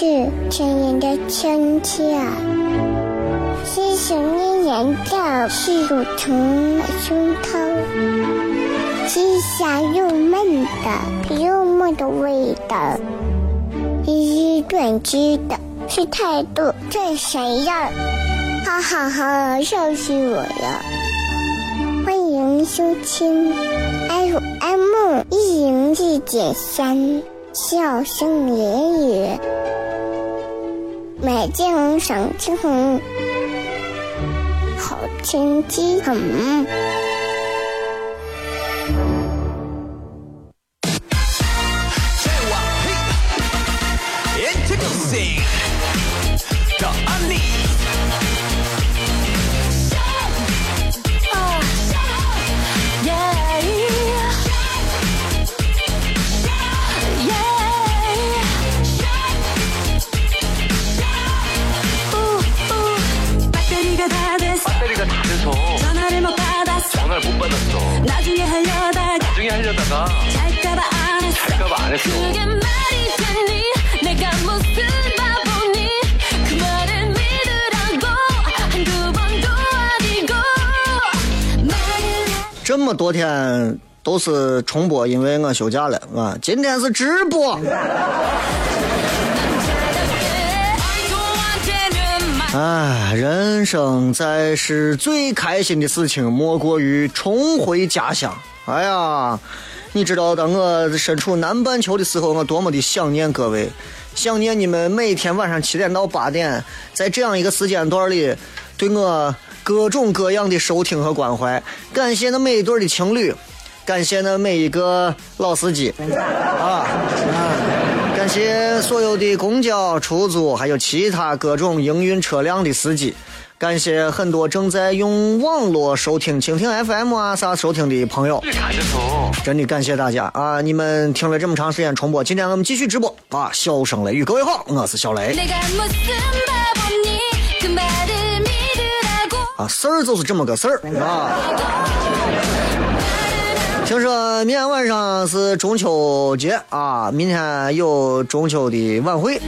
是亲人的亲切，是想念人的是乳虫胸膛，是香又闷的幽默的味道，是短知的是态度这谁呀？哈哈哈，笑死我了！欢迎收听 FM 一零四点三。笑声言语，美景赏青红，好天气很。天都是重播，因为我休假了啊。今天是直播。哎，人生在世最开心的事情莫过于重回家乡。哎呀，你知道当我身处南半球的时候，我多么的想念各位，想念你们每天晚上七点到八点，在这样一个时间段里对我各种各样的收听和关怀。感谢那每一对的情侣，感谢那每一个老司机啊啊！感谢所有的公交、出租，还有其他各种营运车辆的司机。感谢很多正在用网络收听蜻蜓 FM 啊啥收听的朋友，真的感谢大家啊！你们听了这么长时间重播，今天我们继续直播啊！笑声雷雨，各位好，我是小雷。啊，事儿就是这么个事儿啊。听说明天晚上是中秋节啊，明天有中秋的晚会。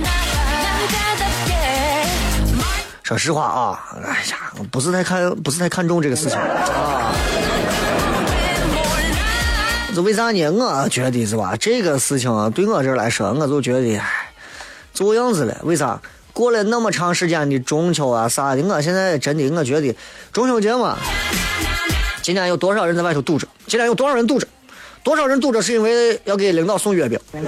说实话啊，哎呀，不是太看，不是太看重这个事情啊。这为啥呢？我觉得是吧？这个事情对我这来说，我就觉得做样子了。为啥？过了那么长时间的中秋啊啥的，我现在真的我觉得中秋节嘛。今天有多少人在外头堵着？今天有多少人堵着？多少人堵着是因为要给领导送月饼？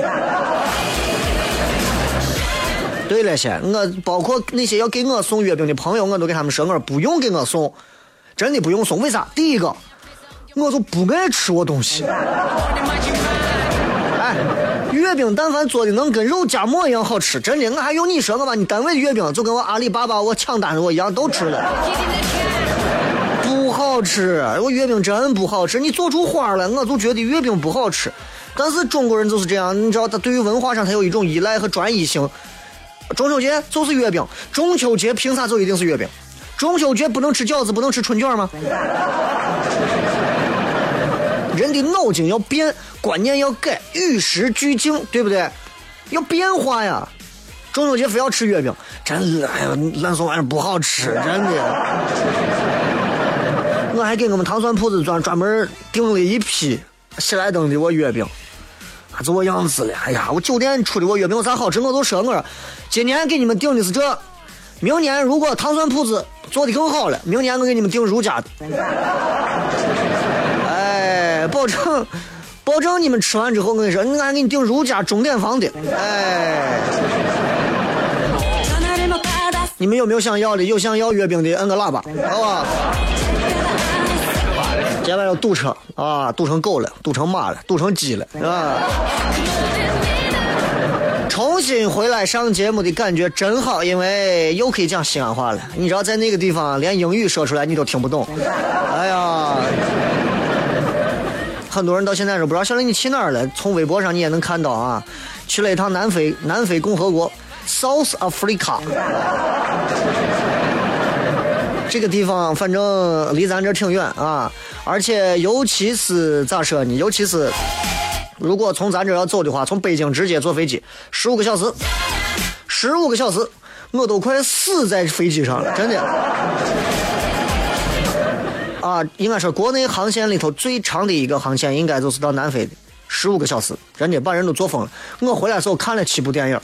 对了些，我包括那些要给我送月饼的朋友，我都给他们说，我不用给我送，真的不用送。为啥？第一个，我就不爱吃我东西。哎，月饼但凡做的能跟肉夹馍一样好吃，真的，我还用你说我把你单位的月饼就跟我阿里巴巴我抢单子我一样都吃了。不好吃，我月饼真不好吃。你做出花了，我就觉得月饼不好吃。但是中国人就是这样，你知道，他对于文化上他有一种依赖和专一性。中秋节就是月饼，中秋节凭啥就一定是月饼？中秋节不能吃饺子，不能吃春卷吗？人的脑筋要变，观念要改，与时俱进，对不对？要变化呀！中秋节非要吃月饼，真的，哎呀，烂怂玩意不好吃，真的。我还给我们糖蒜铺子专专门订了一批喜来登的我月饼，这我样子了。哎呀，我酒店出的我月饼有啥好吃？我都说我说，今年给你们订的是这，明年如果糖蒜铺子做的更好了，明年我给你们订如家的。保证，保证你们吃完之后，我跟你说，俺给你订如家钟点房的，哎。你们有没有想要的？有想要月饼的，摁个喇叭，好吧？接下来要堵车啊，堵成狗了，堵成马了，堵成鸡了，是吧？重新回来上节目的感觉真好，因为又可以讲西安话了。你知道，在那个地方连英语说出来你都听不懂。哎呀，很多人到现在都不知道小林你去哪儿了。从微博上你也能看到啊，去了一趟南非，南非共和国，South Africa。这个地方反正离咱这挺远啊，而且尤其是咋说呢？尤其是。如果从咱这要走的话，从北京直接坐飞机，十五个小时，十五个小时，我都快死在飞机上了，真的。啊，应该说国内航线里头最长的一个航线，应该就是到南非的，十五个小时，人家把人都坐疯了。我回来时候看了七部电影。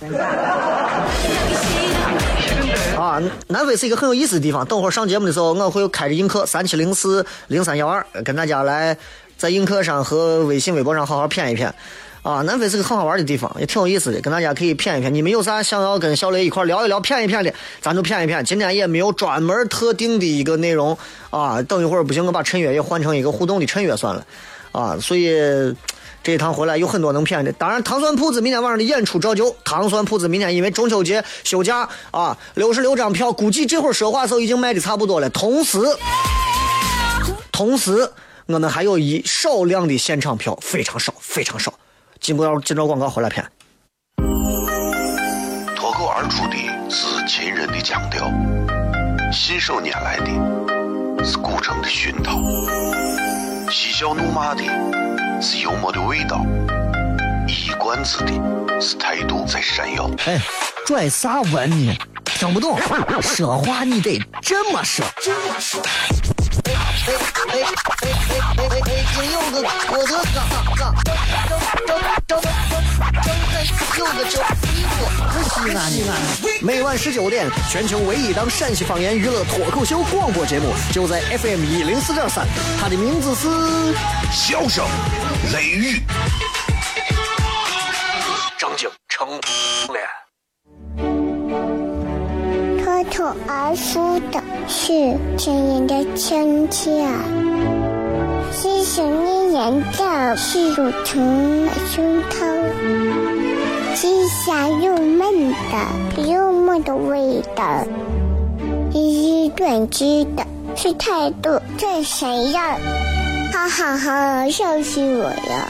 啊，南非是一个很有意思的地方。等会儿上节目的时候，我会开着映客三七零四零三幺二跟大家来。在映客上和微信、微博上好好骗一骗，啊，南非是个很好玩的地方，也挺有意思的，跟大家可以谝一谝。你们有啥想要跟小雷一块聊一聊、谝一谝的，咱就谝一谝。今天也没有专门特定的一个内容啊，等一会儿不行，我把陈月也换成一个互动的陈月算了，啊，所以这一趟回来有很多能谝的。当然，糖酸铺子明天晚上的演出照旧，糖酸铺子明天因为中秋节休假啊，六十六张票，估计这会儿说话时候已经卖的差不多了。同时，同时。我们还有一少量的现场票，非常少，非常少。经过要进着广告回来片。脱口而出的是秦人的腔调，信手拈来的是古城的熏陶，嬉笑怒骂的是幽默的味道，一冠子的是态度在闪耀。哎，拽啥文呢？听不懂，说话你得这么说。哎哎哎哎哎哎哎！金柚子，我的哥哥，张张张张张柚子，每晚十九点，全球唯一档陕西方言娱乐脱口秀广播节目，就在 FM 一零四点三。它的名字是《笑声雷雨》，张景成脸。口而出的是亲人的亲切，是想念人的是乳虫的胸膛，是香又闷的幽默的味道，是短知的是态度最闪耀，哈哈哈，笑死我了！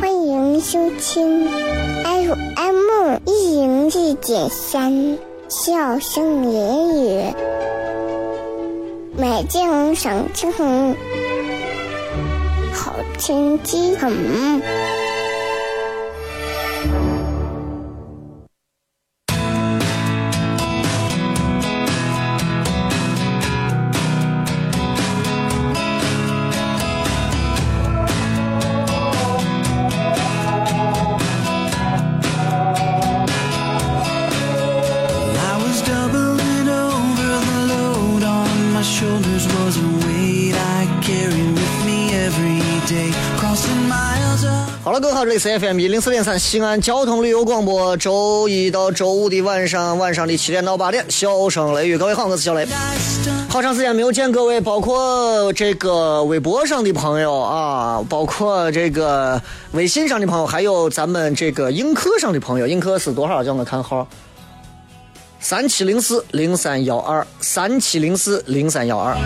欢迎收听 FM 一零四点三。笑声言语，美景赏晴，好天气很。里是 FM 一零四点三西安交通旅游广播，周一到周五的晚上，晚上的七点到八点，小声雷雨。各位好，我是小雷。好长时间没有见各位，包括这个微博上的朋友啊，包括这个微信上的朋友，还有咱们这个映客上的朋友。映客是多少？叫我看号：三七零四零三幺二，三七零四零三幺二。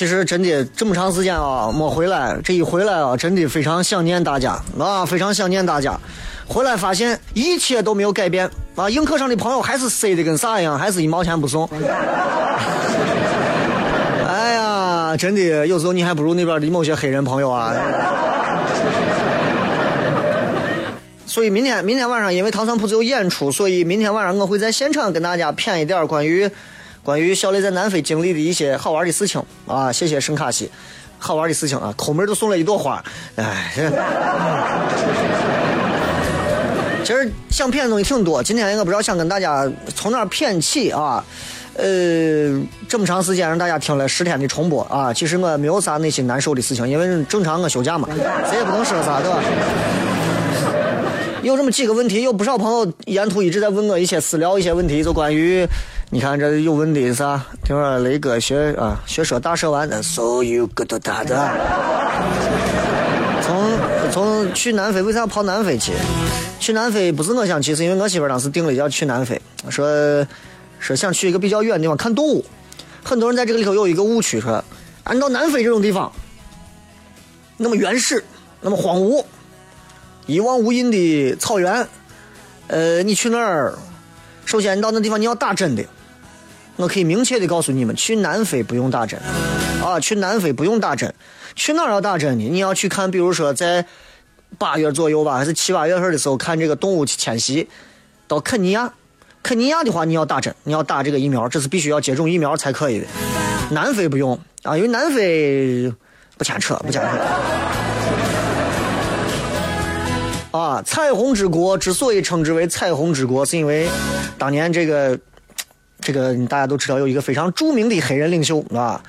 其实真的这么长时间啊没回来，这一回来啊，真的非常想念大家啊，非常想念大家。回来发现一切都没有改变啊，映客上的朋友还是塞的跟啥一样，还是一毛钱不送。哎呀，真的有时候你还不如那边的某些黑人朋友啊。所以明天明天晚上因为糖蒜铺子有演出，所以明天晚上我会在现场跟大家谝一点关于。关于小雷在南非经历的一些好玩的事情啊，谢谢圣卡西，好玩的事情啊，抠门都送了一朵花，哎。其实想骗的东西挺多。今天我不知道想跟大家从哪儿骗起啊。呃，这么长时间让大家听了十天的重播啊，其实我没有啥内心难受的事情，因为正常我休假嘛，谁也不能说啥，对吧？有这么几个问题，有不少朋友沿途一直在问我一些私聊一些问题，就关于，你看这有问题的啥？听说雷哥学啊学说大蛇丸，so you good 大的。从从去南非为啥跑南非去？去南非不是我想去，是因为我媳妇当时定了要去南非，说。说想去一个比较远的地方看动物，很多人在这个里头有一个误区，说按照南非这种地方，那么原始，那么荒芜，一望无垠的草原，呃，你去那儿，首先你到那地方你要打针的，我可以明确的告诉你们，去南非不用打针，啊，去南非不用打针，去哪儿要打针呢？你要去看，比如说在八月左右吧，还是七八月份的时候看这个动物迁徙到肯尼亚。肯尼亚的话，你要打针，你要打这个疫苗，这是必须要接种疫苗才可以的。南非不用啊，因为南非不牵扯，不牵扯。啊，彩虹之国之所以称之为彩虹之国，是因为当年这个这个大家都知道有一个非常著名的黑人领袖，啊，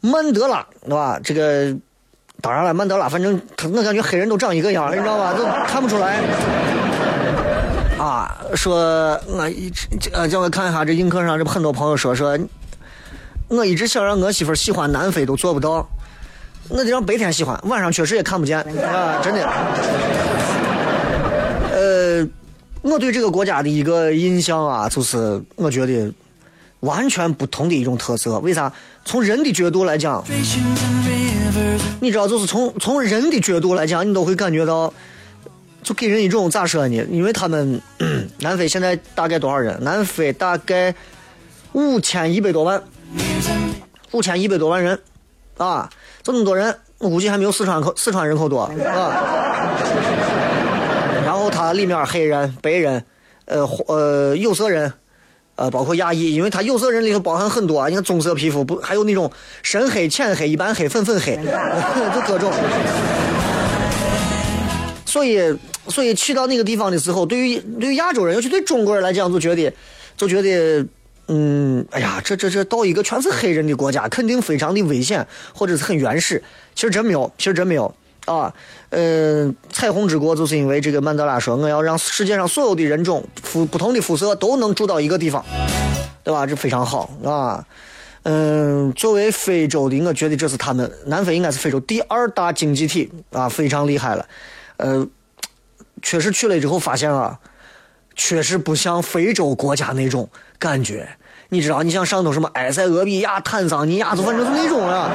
曼德拉，对吧？这个当然了，曼德拉，反正我感觉黑人都长一个样，你知道吧？都看不出来。啊，说我一直呃，叫我看一下这映客上，这很多朋友说说，我一直想让我媳妇喜欢南非，都做不到。那就让白天喜欢，晚上确实也看不见啊，真的。我对这个国家的一个印象啊，就是我觉得完全不同的一种特色。为啥？从人的角度来讲，你知道，就是从从人的角度来讲，你都会感觉到。就给人一种咋说呢？因为他们南非现在大概多少人？南非大概五千一百多万，五千一百多万人，啊，这么多人，我估计还没有四川口四川人口多啊。它里面黑人、白人，呃呃有色人，呃包括亚裔，因为它有色人里头包含很多啊，你看棕色皮肤不还有那种深黑、浅黑、一般黑、粉粉黑，就各种。所以。所以去到那个地方的时候，对于对于亚洲人，尤其对中国人来讲，就觉得就觉得，嗯，哎呀，这这这到一个全是黑人的国家，肯定非常的危险，或者是很原始。其实真没有，其实真没有啊。嗯，彩虹之国就是因为这个曼德拉说，我要让世界上所有的人种肤不同的肤色都能住到一个地方，对吧？这非常好啊。嗯，作为非洲的，我觉得这是他们南非应该是非洲第二大经济体啊，非常厉害了。呃。确实去了之后发现啊，确实不像非洲国家那种感觉。你知道，你像上头什么埃塞俄比亚、坦桑尼亚，就反正是那种啊，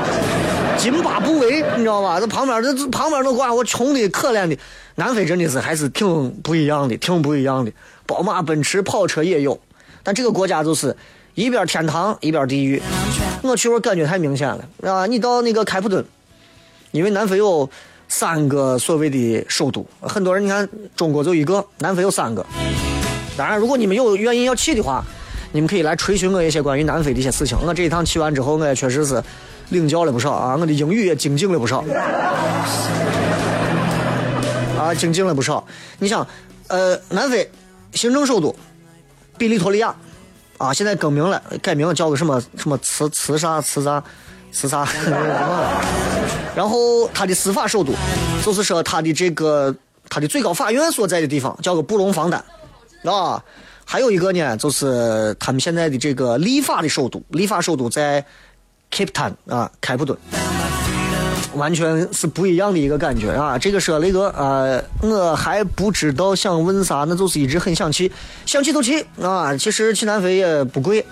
津巴布韦，你知道吧？这旁边这旁边那国家，我穷的可怜的。南非真的是还是挺不一样的，挺不一样的。宝马、奔驰、跑车也有，但这个国家就是一边天堂一边地狱。我去我感觉太明显了啊！你到那个开普敦，因为南非有。三个所谓的首都，很多人你看，中国就一个，南非有三个。当然，如果你们有原因要去的话，你们可以来垂询我一些关于南非的一些事情。我这一趟去完之后，我也确实是领教了不少啊，我的英语也精进了不少。啊，精进了不少。你想，呃，南非行政首都比利托利亚啊，现在更名了，改名叫个什么什么慈慈啥慈啥。是啥？然后他的司法首都，就是说他的这个他的最高法院所在的地方，叫个布隆方丹，啊，还有一个呢，就是他们现在的这个立法的首都，立法首都在 Cape Town 啊，开普敦。完全是不一样的一个感觉啊！这个说那个呃，我还不知道想问啥，那就是一直很想去，想去就去啊！其实去南非也不贵，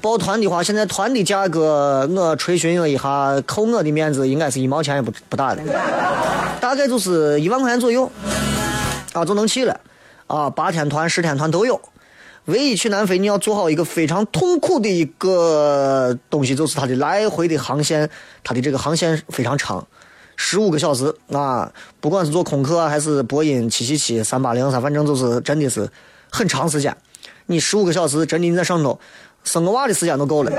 报团的话，现在团的价格我垂询了一下，扣我的面子，应该是一毛钱也不不大的，大概就是一万块钱左右啊，就能去了啊！八天团、十天团都有。唯一去南非，你要做好一个非常痛苦的一个东西，就是它的来回的航线，它的这个航线非常长，十五个小时啊！不管是坐空客还是波音七七七、三八零啥，反正就是真的是很长时间。你十五个小时，真的你在上头生个娃的时间都够了。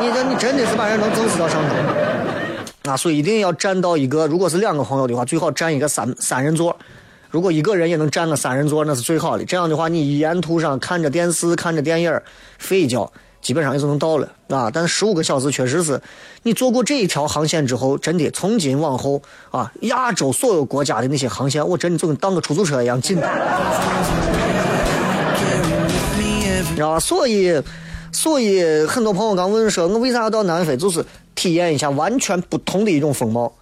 你这你真的是把人能整死到上头啊！所以一定要占到一个，如果是两个朋友的话，最好占一个三三人座如果一个人也能占个三人座，那是最好的。这样的话，你沿途上看着电视、看着电影睡一觉，基本上也就能到了啊。但是十五个小时确实是，你坐过这一条航线之后，真的从今往后啊，亚洲所有国家的那些航线，我真的就跟当个出租车一样近。知道吧？所以，所以很多朋友刚问说，我为啥要到南非？就是体验一下完全不同的一种风貌，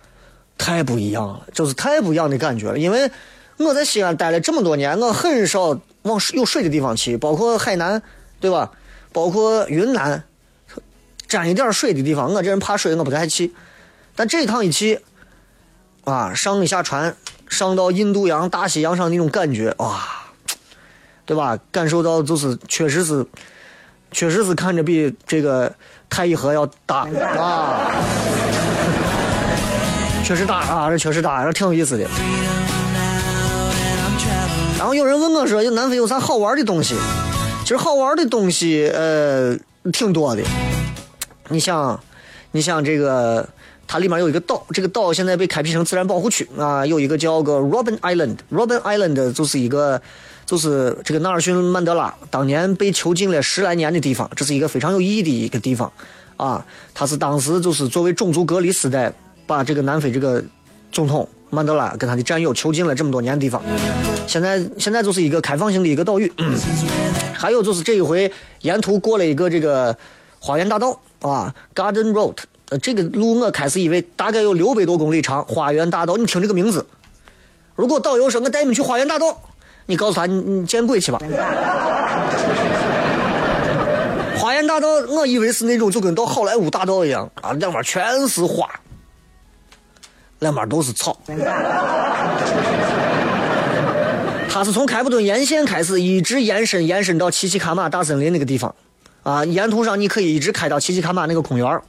太不一样了，就是太不一样的感觉了，因为。我在西安待了这么多年，我很少往有水的地方去，包括海南，对吧？包括云南，沾一点水的地方，我这人怕水，我不太去。但这一趟一去，啊，上一下船，上到印度洋、大西洋上那种感觉，哇，对吧？感受到就是，确实是，确实是看着比这个太乙河要大 啊，确实大啊，这确实大，这挺有意思的。然后有人问我说：“南非有啥好玩的东西？”其实好玩的东西，呃，挺多的。你想，你想这个，它里面有一个岛，这个岛现在被开辟成自然保护区啊，有一个叫个 Robben Island。Robben Island 就是一个，就是这个纳尔逊曼德拉当年被囚禁了十来年的地方，这是一个非常有意义的一个地方啊。他是当时就是作为种族隔离时代，把这个南非这个总统。曼德拉跟他的战友囚禁了这么多年的地方，现在现在就是一个开放性的一个岛屿。还有就是这一回沿途过了一个这个花园大道啊，Garden Road。呃，这个路我开始以为大概有六百多公里长。花园大道，你听这个名字，如果导游说我带你们去花园大道，你告诉他你你见鬼去吧。花园大道，我以为是那种就跟到好莱坞大道一样啊，两边全是花。两边都是草，它是从开普敦沿线开始，一直延伸延伸到奇奇卡马大森林那个地方，啊，沿途上你可以一直开到奇奇卡马那个公园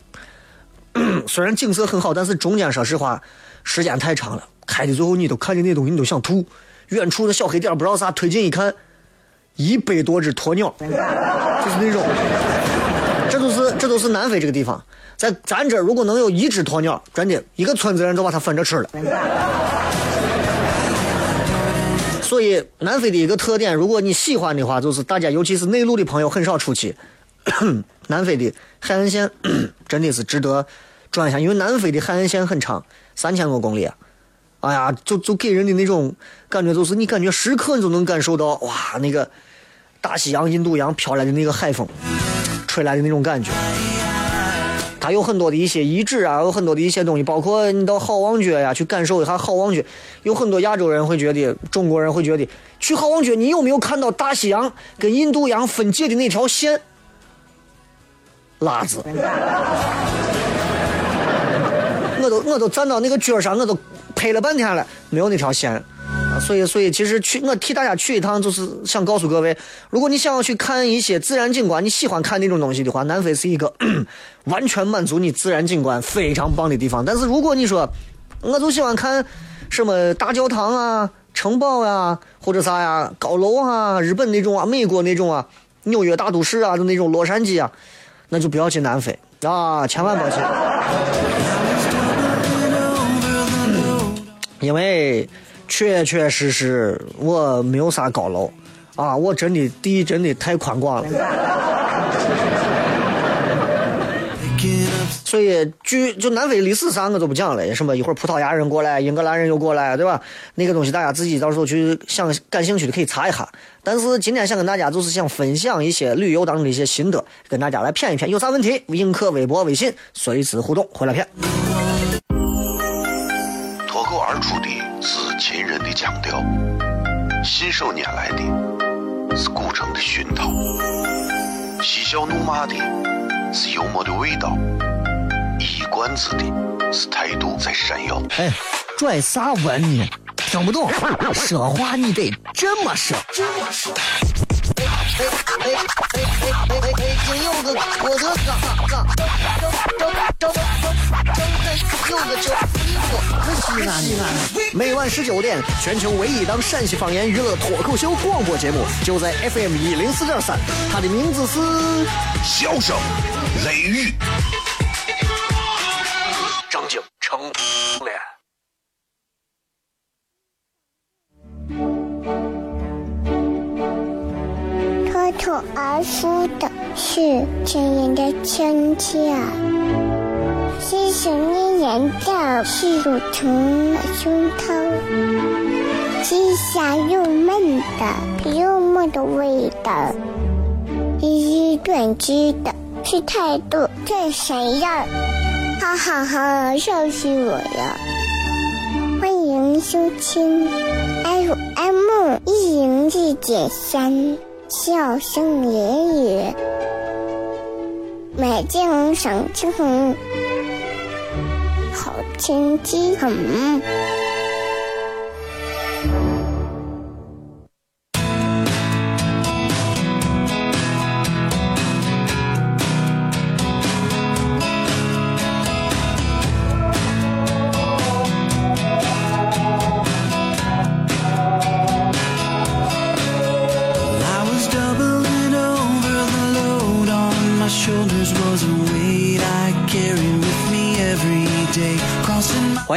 虽然景色很好，但是中间说实话时间太长了，开的最后你都看见那东西你都想吐。远处的小黑点不知道啥，推进一看，一百多只鸵鸟，就是那种，这都是这都是南非这个地方。在咱这儿，如果能有一只鸵鸟，真的一个村子人都把它分着吃了。所以，南非的一个特点，如果你喜欢的话，就是大家尤其是内陆的朋友很少出去。南非的海岸线 真的是值得转一下，因为南非的海岸线很长，三千多公里。哎呀，就就给人的那种感觉，就是你感觉时刻你都能感受到哇，那个大西洋、印度洋飘来的那个海风吹来的那种感觉。它有很多的一些遗址啊，有很多的一些东西，包括你到好望角呀，去感受一下好望角。有很多亚洲人会觉得，中国人会觉得，去好望角，你有没有看到大西洋跟印度洋分界的那条线？拉子，我都我都站到那个角上，我都拍了半天了，没有那条线。所以，所以其实去我替大家去一趟，就是想告诉各位，如果你想要去看一些自然景观，你喜欢看那种东西的话，南非是一个 完全满足你自然景观非常棒的地方。但是如果你说，我就喜欢看什么大教堂啊、城堡呀，或者啥呀、高楼啊、日本那种啊、美国那种啊、纽约大都市啊的那种洛杉矶啊，那就不要去南非啊，千万不要去，因为。确确实实，我没有啥高楼，啊，我真的地真的太宽广了。所以，据就南非历史啥我就不讲了，什么一会儿葡萄牙人过来，英格兰人又过来，对吧？那个东西大家自己到时候去想感兴趣的可以查一下。但是今天想跟大家就是想分享一些旅游当中的一些心得，跟大家来谝一谝。有啥问题，映客微博、微信随时互动，回来谝。是秦人的腔调，信手拈来的是古城的熏陶，嬉笑怒骂的是幽默的味道，一冠子的是态度在闪耀。哎，拽啥文呢？听不懂，说话你得这么说。哎哎哎哎哎哎哎！今有个我的哥哥，张张张张张有个叫一个可西安的。每晚十九点，全球唯一当陕西方言娱乐脱口秀广播节目，就在 FM 一零四点三。它的名字是《笑声雷雨张景成》。脱口而出的是千年的亲切。是想念人的是乳虫胸膛，是香又闷的幽默的味道，是短知的是态度这谁呀？哈哈哈，笑死我了！欢迎收听 FM 一零四点三，笑声言语，美景赏青红，好天气很。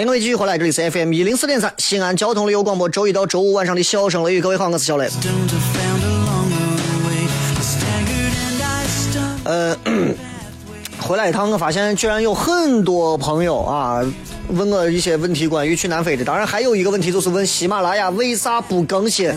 欢迎各位继续回来，这里是 FM 一零四点三西安交通旅游广播，周一到周五晚上的笑声雷雨，各位好，我是小雷。呃，回来一趟，我发现居然有很多朋友啊问我一些问题关于去南非的，当然还有一个问题就是问喜马拉雅为啥不更新。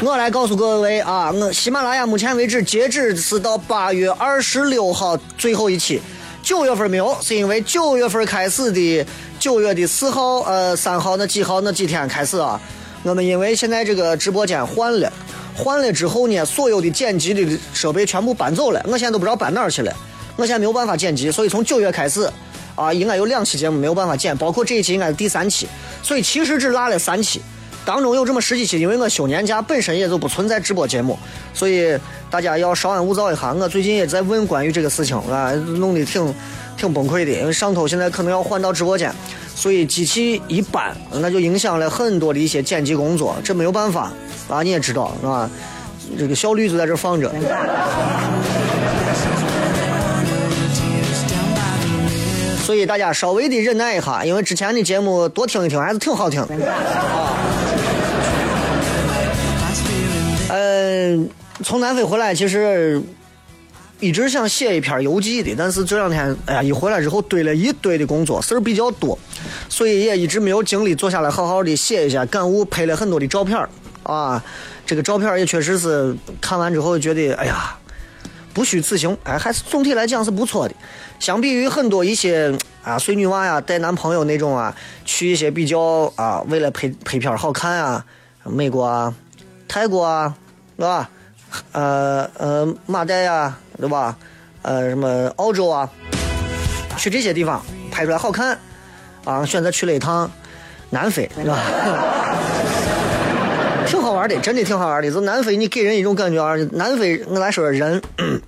我来告诉各位啊，我喜马拉雅目前为止截止是到八月二十六号最后一期，九月份没有，是因为九月份开始的九月的四号、呃三号那几号那几天开始啊，我们因为现在这个直播间换了，换了之后呢，所有的剪辑的设备全部搬走了，我现在都不知道搬哪儿去了，我现在没有办法剪辑，所以从九月开始。啊，应该有两期节目没有办法剪，包括这一期应该是第三期，所以其实只落了三期。当中有这么十几期，因为我休年假本身也就不存在直播节目，所以大家要稍安勿躁一下。我最近也在问关于这个事情啊，弄得挺挺崩溃的，因为上头现在可能要换到直播间，所以机器一搬，那就影响了很多的一些剪辑工作，这没有办法啊，你也知道是吧？这个效率就在这放着。所以大家稍微的忍耐一下，因为之前的节目多听一听还是挺好听的啊。嗯，从南非回来，其实一直想写一篇游记的，但是这两天，哎呀，一回来之后堆了一堆的工作，事儿比较多，所以也一直没有精力坐下来好好的写一下感悟，拍了很多的照片儿啊，这个照片儿也确实是看完之后觉得，哎呀，不虚此行，哎，还是总体来讲是不错的。相比于很多一些啊随女娃呀带男朋友那种啊，去一些比较啊为了拍拍片好看啊，美国啊、泰国啊，对吧？呃呃马代呀，对吧？呃什么澳洲啊，去这些地方拍出来好看啊，选择去了一趟南非，是吧？玩的，真的挺好玩的。就南非，你给人一种感觉啊，南非我来说说人。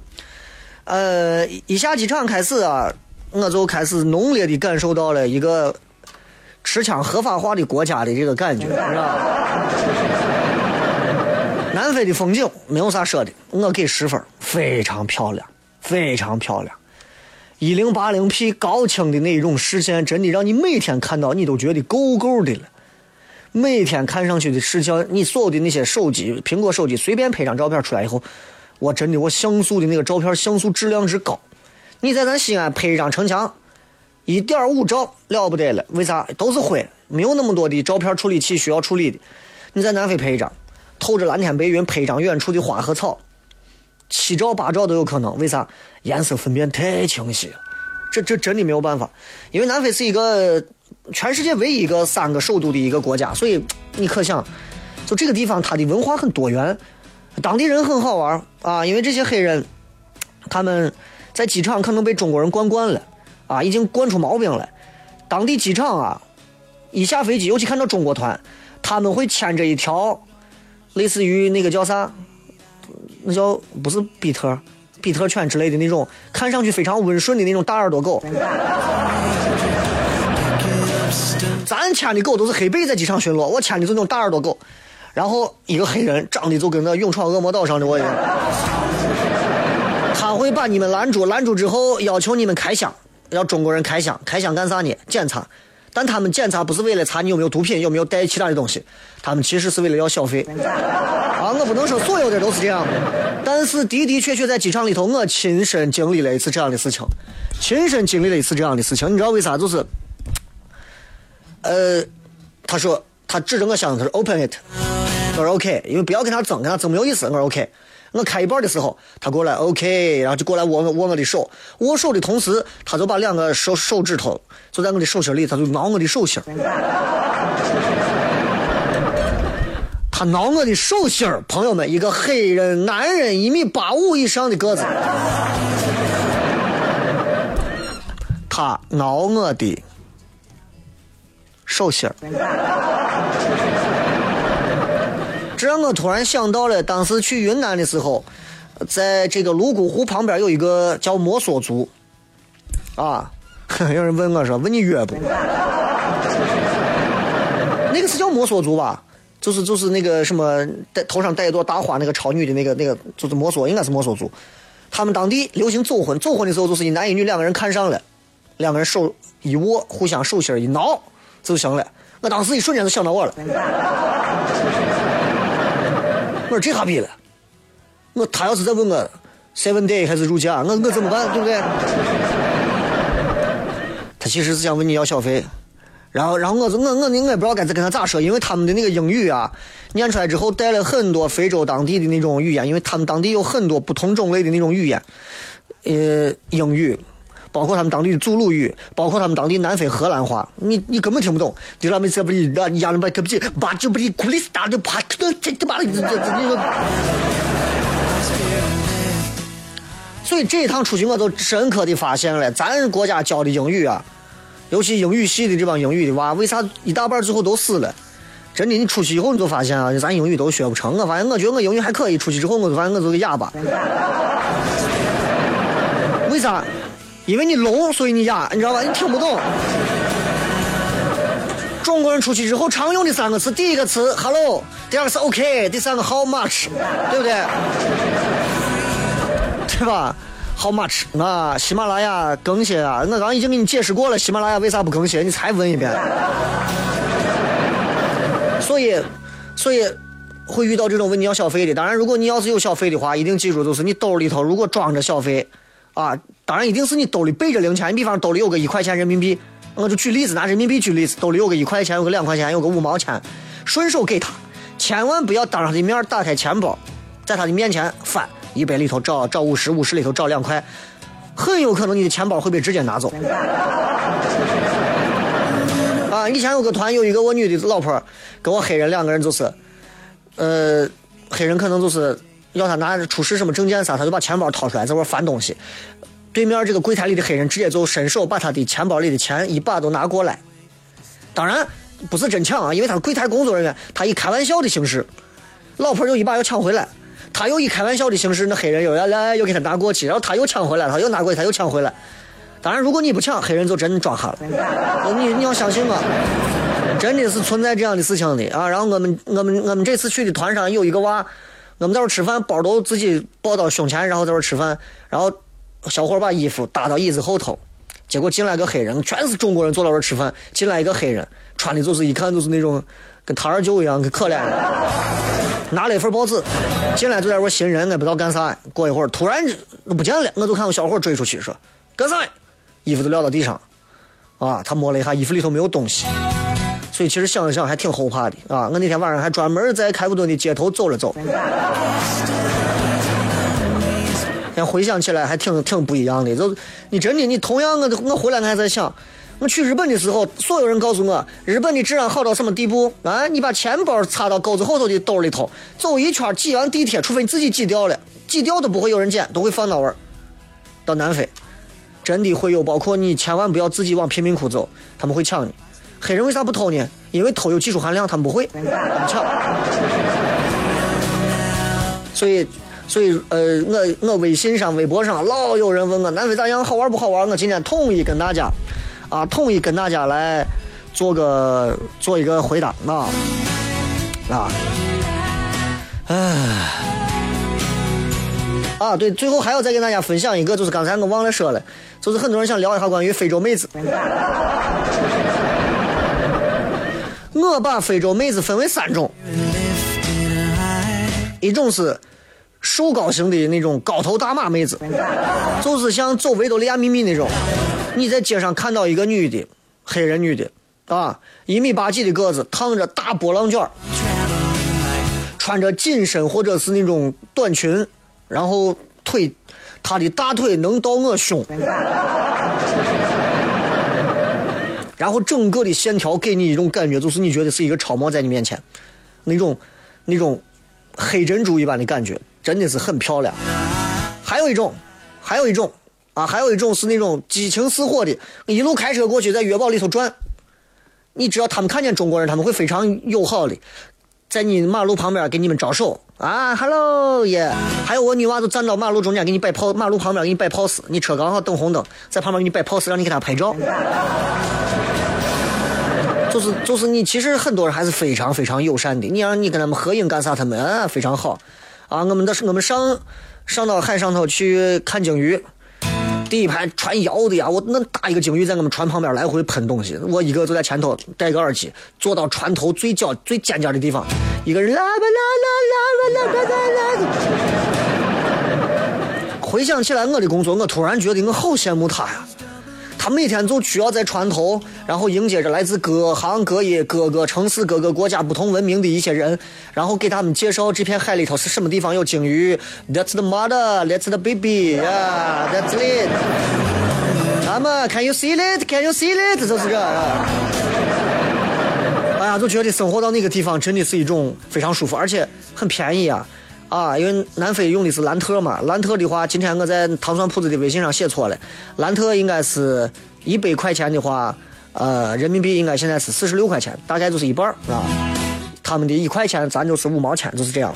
呃，一下机场开始啊，我就开始浓烈的感受到了一个持枪合法化的国家的这个感觉，是吧？南非的风景没有啥说的，我给十分，非常漂亮，非常漂亮。一零八零 P 高清的那种视线，真的让你每天看到你都觉得够够的了。每天看上去的视效，你所有的那些手机，苹果手机随便拍张照片出来以后，我真的我像素的那个照片像素质量之高。你在咱西安拍一张城墙，一点五兆了不得了，为啥？都是灰，没有那么多的。照片处理器需要处理的。你在南非拍一张，透着蓝天白云，拍一张远处的。花和草，七兆八兆都有可能。为啥？颜色分辨太清晰了。这这真的。没有办法，因为南非是一个全世界唯一一个三个首都的一个国家，所以你可想，就这个地方它的文化很多元，当地人很好玩啊，因为这些黑人，他们在机场可能被中国人惯惯了啊，已经惯出毛病了。当地机场啊，一下飞机，尤其看到中国团，他们会牵着一条类似于那个叫啥，那叫不是比特。比特犬之类的那种，看上去非常温顺的那种大耳朵狗。咱牵的狗都是黑背在机场巡逻，我牵的是那种大耳朵狗。然后一个黑人长得就跟那《勇闯恶魔岛》上的我一样，他会把你们拦住，拦住之后要求你们开箱，要中国人开箱，开箱干啥呢？检查，但他们检查不是为了查你有没有毒品，有没有带其他的东西，他们其实是为了要小费。啊，我不能说所有的都是这样的，但是的的确确在机场里头，我亲身经历了一次这样的事情，亲身经历了一次这样的事情。你知道为啥？就是，呃，他说他指着我箱子，他说 open it，我说 OK，因为不要跟他争，跟他争没有意思。我说 OK。我开一半的时候，他过来，OK，然后就过来握握我的手，握手的同时，他就把两个手手指头就在我的手心里，他就挠我的手心他挠我的手心朋友们，一个黑人男人，一米八五以上的个子，他挠我的手心这让我突然想到了，当时去云南的时候，在这个泸沽湖旁边有一个叫摩梭族，啊，有人问我说：“问你约不？”那个是叫摩梭族吧？就是就是那个什么戴头上戴一朵大花那个超女的那个那个，就是摩梭，应该是摩梭族。他们当地流行走婚，走婚的时候就是一男一女两个人看上了，两个人手一握，互相手心一挠就行了。我当时一瞬间就想到我了。我说这下逼了，我他要是再问我 seven day 还是入价，我我怎么办？对不对？他其实是想问你要小费，然后然后我就我我我也不知道该再跟他咋说，因为他们的那个英语啊，念出来之后带了很多非洲当地的那种语言，因为他们当地有很多不同种类的那种语言，呃，英语。包括他们当地的祖鲁语，包括他们当地南非荷兰话，你你根本听不懂。就他们这不里那亚伦巴可不起，把就不里库里斯达就啪这这这把这这这。所以这一趟出去，我都深刻的发现了，咱国家教的英语啊，尤其英语系的这帮英语的娃，为啥一大半最后都死了？真的，你出去以后你就发现啊，咱英语都学不成。我发现，我觉得我英语还可以。出去之后，我就发现我是个哑巴。为啥？因为你聋，所以你哑，你知道吧？你听不懂。中国人出去之后常用的三个词，第一个词 “hello”，第二个是 “OK”，第三个 “how much”，对不对？对吧？“how much” 啊，喜马拉雅更新啊，我刚已经给你解释过了，喜马拉雅为啥不更新？你才问一遍。所以，所以会遇到这种问你要小费的。当然，如果你要是有小费的话，一定记住，就是你兜里头如果装着小费。啊，当然一定是你兜里背着零钱。你比方兜里有个一块钱人民币，我就举例子，拿人民币举例子，兜里有个一块钱，有个两块钱，有个五毛钱，顺手给他，千万不要当着他的面打开钱包，在他的面前翻，一百里头找找五十，五十里头找两块，很有可能你的钱包会被直接拿走。啊，以前有个团，有一个我女的老婆，跟我黑人两个人就是，呃，黑人可能就是。要他拿着出示什么证件啥，他就把钱包掏出来，在那翻东西。对面这个柜台里的黑人直接就伸手把他的钱包里的钱一把都拿过来。当然不是真抢啊，因为他是柜台工作人员，他以开玩笑的形式，老婆又一把又抢回来，他又以开玩笑的形式，那黑人又要来又给他拿过去，然后他又抢回来，他又拿过去，他又抢回来。当然，如果你不抢，黑人就真抓哈了。你你要相信我，真的是存在这样的事情的啊。然后我们我们我们这次去的团上有一个娃。我们在这儿吃饭，包都自己抱到胸前，然后在这儿吃饭。然后小伙把衣服搭到椅子后头，结果进来个黑人，全是中国人坐到这儿吃饭。进来一个黑人，穿的就是一看就是那种跟他二舅一样，可可怜。拿了一份报纸，进来就在我寻人，也不知道干啥。过一会儿突然不见了，我就看我小伙追出去说干啥？衣服都撂到地上，啊，他摸了一下衣服里头没有东西。所以其实想一想还挺后怕的啊！我那天晚上还专门在开普敦的街头走了走，现在回想起来还挺挺不一样的。就你真的你同样我我回来我还在想，我去日本的时候，所有人告诉我日本的治安好到什么地步啊？你把钱包插到钩子后头的兜里头，走一圈挤完地铁，除非你自己挤掉了，挤掉都不会有人捡，都会放那味儿。到南非，真的会有，包括你千万不要自己往贫民窟走，他们会抢你。黑人为啥不偷呢？因为偷有技术含量，他们不会抢。所以，所以，呃，我我微信上、微博上老有人问我南非咋样，好玩不好玩？我今天统一跟大家，啊，统一跟大家来做个做一个回答啊啊，唉，啊，对，最后还要再跟大家分享一个，就是刚才我忘了说了，就是很多人想聊一下关于非洲妹子。我把非洲妹子分为三种，一种是瘦高型的那种高头大马妹子，就是像走维多利亚秘密那种。你在街上看到一个女的，黑人女的，啊，一米八几的个子，烫着大波浪卷穿着紧身或者是那种短裙，然后腿，她的大腿能到我胸，然后整个的线条给你一种感觉，就是你觉得是一个超模在你面前，那种那种黑珍珠一般的感觉，真的是很漂亮。还有一种，还有一种啊，还有一种是那种激情似火的，一路开车过去，在月堡里头转。你只要他们看见中国人，他们会非常友好的，在你马路旁边给你们招手啊，hello 耶！还有我女娃子站到马路中间给你摆 pose，马路旁边给你摆 pose，你车刚好等红灯，在旁边给你摆 pose，让你给他拍照。就是就是你其实很多人还是非常非常友善的，你让你跟他们合影干啥，他们啊非常好啊。我们的我们上上到海上头去看鲸鱼。第一排船摇的呀，我那大一个鲸鱼在我们船旁边来回喷东西，我一个坐在前头戴个耳机，坐到船头最角最尖尖的地方，一个人啦吧啦啦啦吧啦啦啦。回想起来我的工作，我突然觉得我好羡慕他呀。他每天就需要在船头，然后迎接着来自各行各业、各个城市、各个国家不同文明的一些人，然后给他们介绍这片海里头是什么地方有鲸鱼。That's the mother, that's the baby, yeah, that's it. 那么，Can you see it? Can you see it? 就是这。哎呀，就觉得生活到那个地方真的是一种非常舒服，而且很便宜啊。啊，因为南非用的是兰特嘛，兰特的话，今天我在糖蒜铺子的微信上写错了，兰特应该是一百块钱的话，呃，人民币应该现在是四十六块钱，大概就是一半啊。他们的一块钱，咱就是五毛钱，就是这样。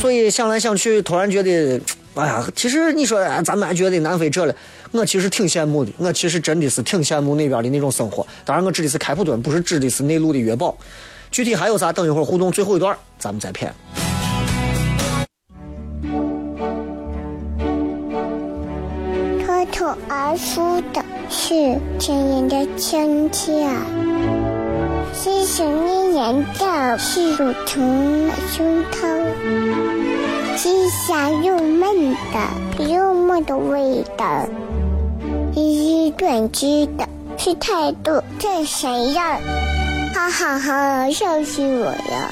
所以想来想去，突然觉得，哎呀，其实你说咱们还觉得南非这了，我其实挺羡慕的，我其实真的是挺羡慕那边的那种生活。当然，我指的是开普敦，不是指的是内陆的约堡。具体还有啥，等一会儿互动最后一段，咱们再片。口而出的是亲人的亲切，是想念人的是乳虫的胸膛，是香又闷的幽默的味道，是短知的是态度这谁样？哈哈哈，笑死我了！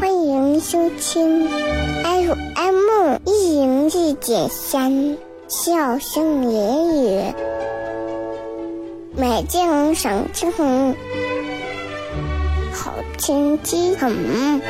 欢迎收听 FM 一零四点三。笑声言语，美景赏晴空，好天气很。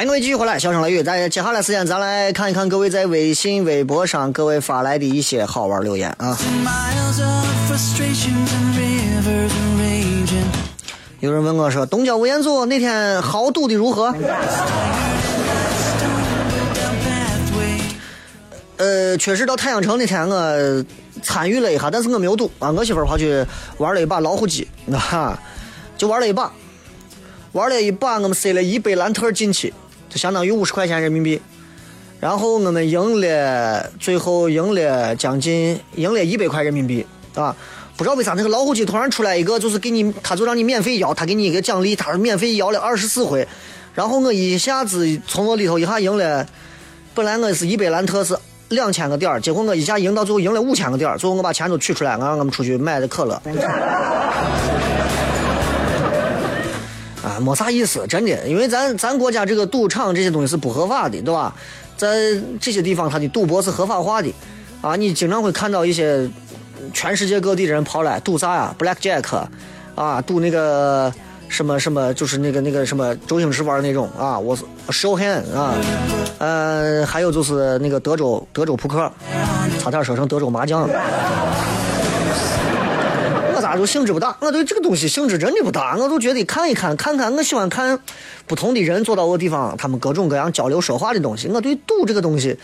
欢迎各位继续回来，笑声雷雨。在接下来时间，咱来看一看各位在微信、微博上各位发来的一些好玩留言啊。有人问我说：“东郊吴彦祖那天豪赌的如何？”呃，确实到太阳城那天我参与了一下，但是我没有赌啊。我媳妇跑去玩了一把老虎机，啊，就玩了一把。玩了一把，我们塞了一百兰特进去，就相当于五十块钱人民币。然后我们赢了，最后赢了将近赢了一百块人民币啊！不知道为啥那个老虎机突然出来一个，就是给你，他就让你免费摇，他给你一个奖励，他说免费摇了二十四回。然后我一下子从我里头一下赢了，本来我是一百兰特是两千个点，结果我一下赢到最后赢了五千个点，最后我把钱都取出来，我让我们出去买的可乐。啊，没啥意思，真的，因为咱咱国家这个赌场这些东西是不合法的，对吧？在这些地方，它的赌博是合法化的，啊，你经常会看到一些全世界各地的人跑来赌啥呀？Black Jack，啊，赌那个什么什么，就是那个那个什么周星驰玩的那种啊，我是 Show Hand 啊，呃，还有就是那个德州德州扑克，差点说成德州麻将。我就兴致不大？我对这个东西兴致真的不大，我就觉得看一看，看看。我喜欢看不同的人坐到我地方，他们各种各样交流说话的东西。我对赌这个东西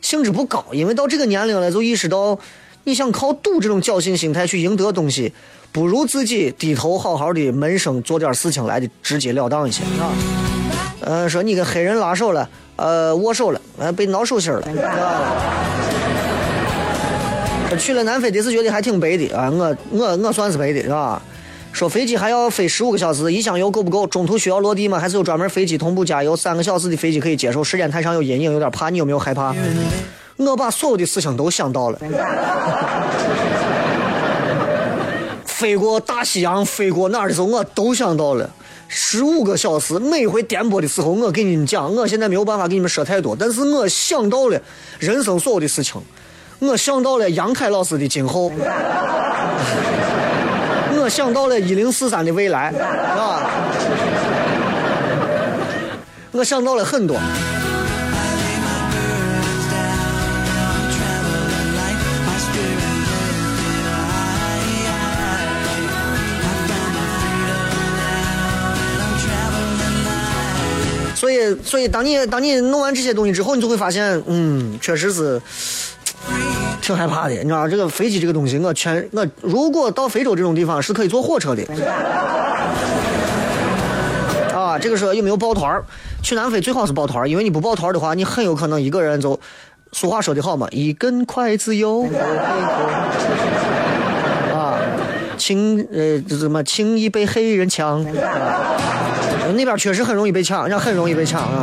兴致不高，因为到这个年龄了，就意识到你想靠赌这种侥幸心态去赢得东西，不如自己低头好好的闷声做点事情来的直截了当一些啊。呃，说你跟黑人拉手了，呃，握手了，呃，被挠手心了，去了南非这次觉得还挺背的啊，我我我算是背的是吧？说飞机还要飞十五个小时，一箱油够不够？中途需要落地吗？还是有专门飞机同步加油？三个小时的飞机可以接受，时间太长有阴影，有点怕。你有没有害怕？我把所有的事情都想到了。飞过大西洋，飞过哪儿的时候，我都想到了。十五个小时，每回颠簸的时候，我给你们讲，我现在没有办法给你们说太多，但是我想到了人生所有的事情。我想到了杨凯老师的今后，我想到了一零四三的未来，是吧？我想到了很多。所以，所以当你当你弄完这些东西之后，你就会发现，嗯，确实是。挺害怕的，你知道这个飞机这个东西，我全我如果到非洲这种地方是可以坐火车的。啊，这个说有没有抱团？去南非最好是抱团，因为你不抱团的话，你很有可能一个人走。俗话说的好嘛，一根筷子哟。啊，轻呃这什么轻易被黑人抢。那边确实很容易被抢，人家很容易被抢啊。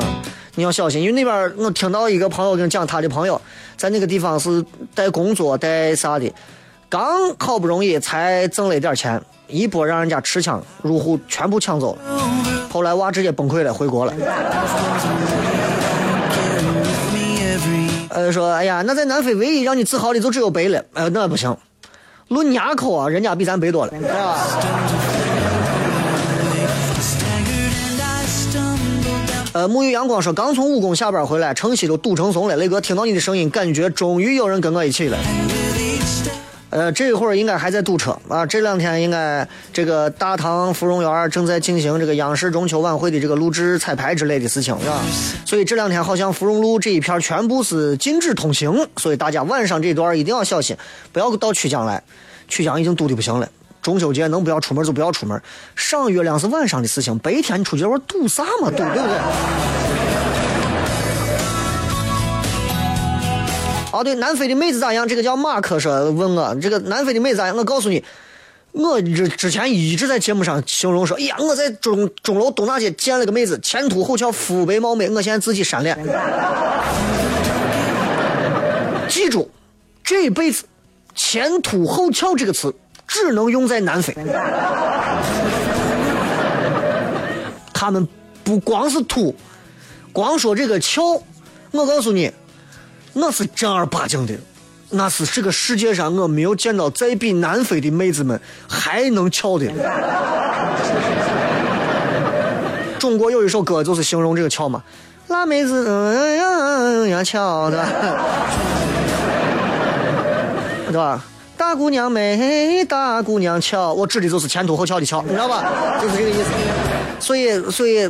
你要小心，因为那边我听到一个朋友跟讲，他的朋友在那个地方是带工作带啥的，刚好不容易才挣了一点钱，一波让人家持枪入户全部抢走了，后来娃直接崩溃了，回国了。呃，说哎呀，那在南非唯一让你自豪的就只有白了，呃，那不行，论牙口啊，人家比咱白多了，是吧？呃，沐浴阳光说刚从武功下班回来，城西都堵成怂了。雷哥听到你的声音，感觉终于有人跟我一起了。呃，这会儿应该还在堵车啊。这两天应该这个大唐芙蓉园正在进行这个央视中秋晚会的这个录制彩排之类的事情，是吧？所以这两天好像芙蓉路这一片全部是禁止通行，所以大家晚上这段一定要小心，不要到曲江来。曲江已经堵的不行了。中秋节能不要出门就不要出门，赏月亮是晚上的事情，白天你出去玩堵啥嘛堵，对不对？啊，对，南非的妹子咋样？这个叫马克说问我，这个南非的妹子咋样？我告诉你，我之之前一直在节目上形容说，哎呀，我在钟钟楼东大街见了个妹子，前凸后翘，肤白貌美，我现在自己扇脸。记住，这辈子“前凸后翘”这个词。只能用在南非，他们不光是土，光说这个翘，我告诉你，那是正儿八经的，那是这个世界上我没有见到再比南非的妹子们还能翘的。中国有一首歌就是形容这个翘嘛，辣妹子嗯呀呀翘的，对吧？大姑娘美，大姑娘俏，我指的就是前凸后翘的翘，你知道吧？就是这个意思。所以，所以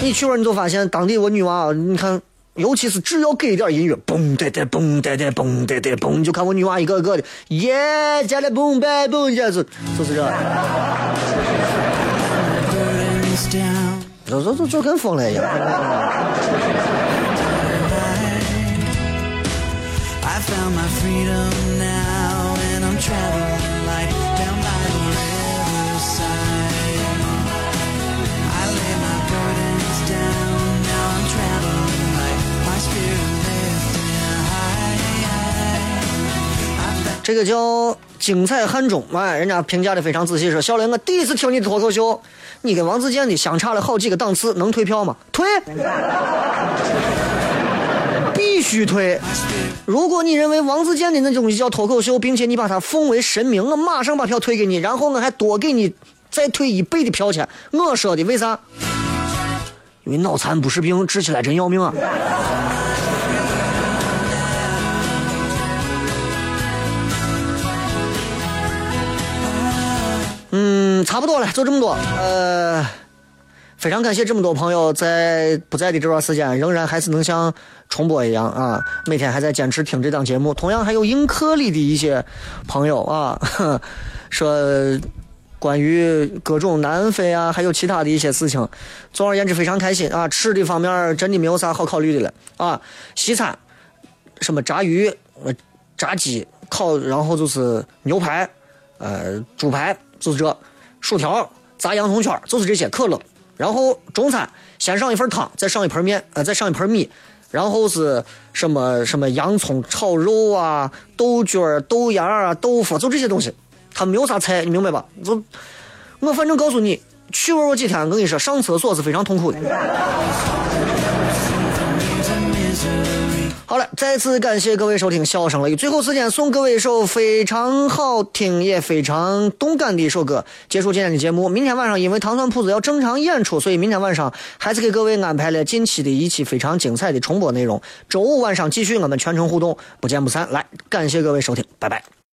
你去玩你就发现当地我女娃，你看，尤其是只要给一点音乐，嘣哒哒，嘣哒哒，嘣哒哒，嘣，你就看我女娃一个个的，耶，加了嘣拜嘣，就是就是这，就就就就跟疯了一样。这个叫精彩汉中，哎，人家评价的非常仔细，说小雷，我第一次听你脱口秀，你跟王自健的相差了好几个档次，能退票吗？退，必须退。如果你认为王自健的那东西叫脱口秀，并且你把它奉为神明，我马上把票退给你，然后我还多给你再退一倍的票钱。我说的为啥？因为脑残不是病，治起来真要命啊！差不多了，就这么多。呃，非常感谢这么多朋友在不在的这段时间，仍然还是能像重播一样啊，每天还在坚持听这档节目。同样还有映客里的一些朋友啊，说关于各种南非啊，还有其他的一些事情。总而言之，非常开心啊！吃的方面真的没有啥好考虑的了啊，西餐。什么炸鱼、炸鸡、烤，然后就是牛排，呃，猪排，就是这，薯条、炸洋葱圈，就是这些，可乐。然后中餐先上一份汤，再上一盆面，呃，再上一盆米，然后是什么什么洋葱炒肉啊，豆角、豆芽啊，豆腐，就这些东西。他没有啥菜，你明白吧？就我反正告诉你，去玩我几天，我跟你说，上厕所是非常痛苦的。好了，再次感谢各位收听《笑声雷雨》，最后时间送各位一首非常好听也非常动感的一首歌，结束今天的节目。明天晚上因为糖蒜铺子要正常演出，所以明天晚上还是给各位安排了近期的一期非常精彩的重播内容。周五晚上继续我们全程互动，不见不散。来，感谢各位收听，拜拜。